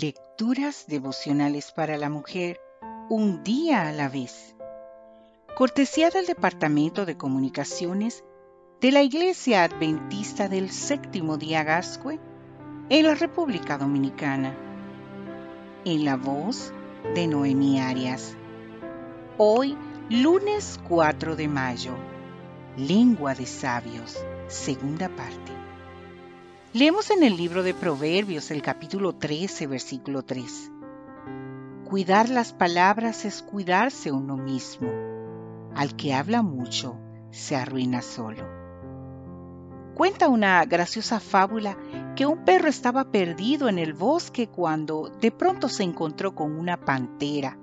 Lecturas devocionales para la mujer, un día a la vez. Cortesía del Departamento de Comunicaciones de la Iglesia Adventista del Séptimo Día Gascue en la República Dominicana. En la voz de Noemí Arias. Hoy, lunes 4 de mayo. Lengua de sabios, segunda parte. Leemos en el libro de Proverbios el capítulo 13, versículo 3. Cuidar las palabras es cuidarse uno mismo. Al que habla mucho, se arruina solo. Cuenta una graciosa fábula que un perro estaba perdido en el bosque cuando de pronto se encontró con una pantera,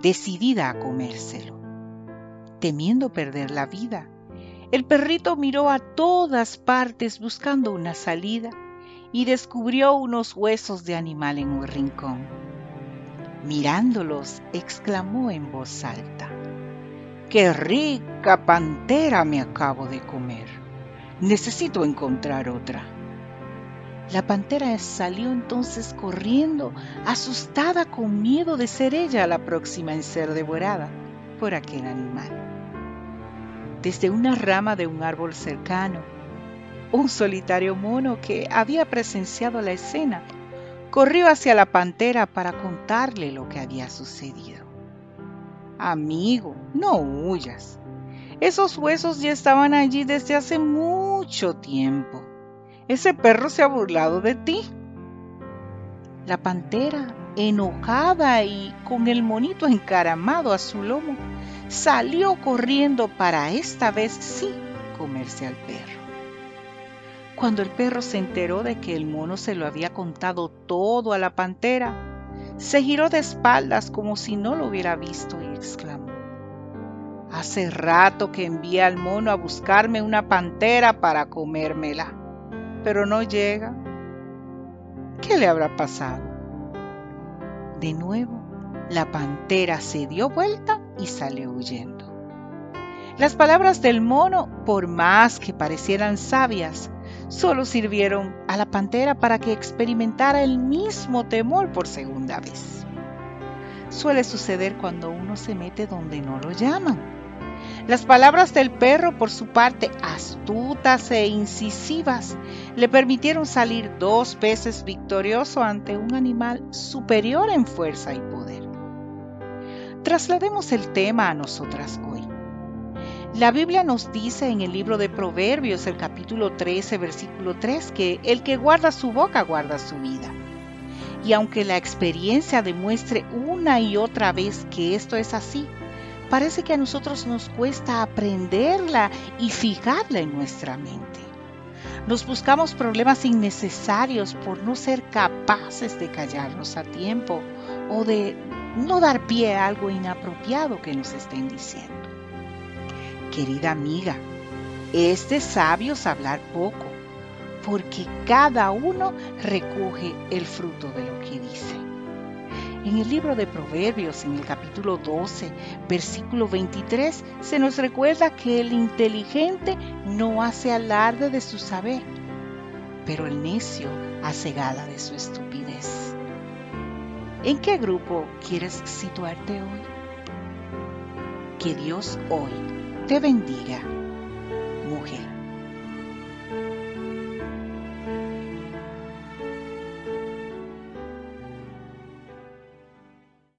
decidida a comérselo. Temiendo perder la vida, el perrito miró a todas partes buscando una salida y descubrió unos huesos de animal en un rincón. Mirándolos, exclamó en voz alta, ¡Qué rica pantera me acabo de comer! Necesito encontrar otra. La pantera salió entonces corriendo, asustada con miedo de ser ella la próxima en ser devorada por aquel animal desde una rama de un árbol cercano. Un solitario mono que había presenciado la escena corrió hacia la pantera para contarle lo que había sucedido. Amigo, no huyas. Esos huesos ya estaban allí desde hace mucho tiempo. Ese perro se ha burlado de ti. La pantera, enojada y con el monito encaramado a su lomo, salió corriendo para esta vez sí comerse al perro. Cuando el perro se enteró de que el mono se lo había contado todo a la pantera, se giró de espaldas como si no lo hubiera visto y exclamó, Hace rato que envié al mono a buscarme una pantera para comérmela, pero no llega. ¿Qué le habrá pasado? De nuevo, la pantera se dio vuelta y salió huyendo. Las palabras del mono, por más que parecieran sabias, solo sirvieron a la pantera para que experimentara el mismo temor por segunda vez. Suele suceder cuando uno se mete donde no lo llaman. Las palabras del perro, por su parte, astutas e incisivas, le permitieron salir dos veces victorioso ante un animal superior en fuerza y poder. Traslademos el tema a nosotras hoy. La Biblia nos dice en el libro de Proverbios, el capítulo 13, versículo 3, que el que guarda su boca guarda su vida. Y aunque la experiencia demuestre una y otra vez que esto es así, parece que a nosotros nos cuesta aprenderla y fijarla en nuestra mente. Nos buscamos problemas innecesarios por no ser capaces de callarnos a tiempo o de no dar pie a algo inapropiado que nos estén diciendo. Querida amiga, es de sabios hablar poco, porque cada uno recoge el fruto de lo que dice. En el libro de Proverbios, en el capítulo 12, versículo 23, se nos recuerda que el inteligente no hace alarde de su saber, pero el necio hace gala de su estupidez. ¿En qué grupo quieres situarte hoy? Que Dios hoy te bendiga, mujer.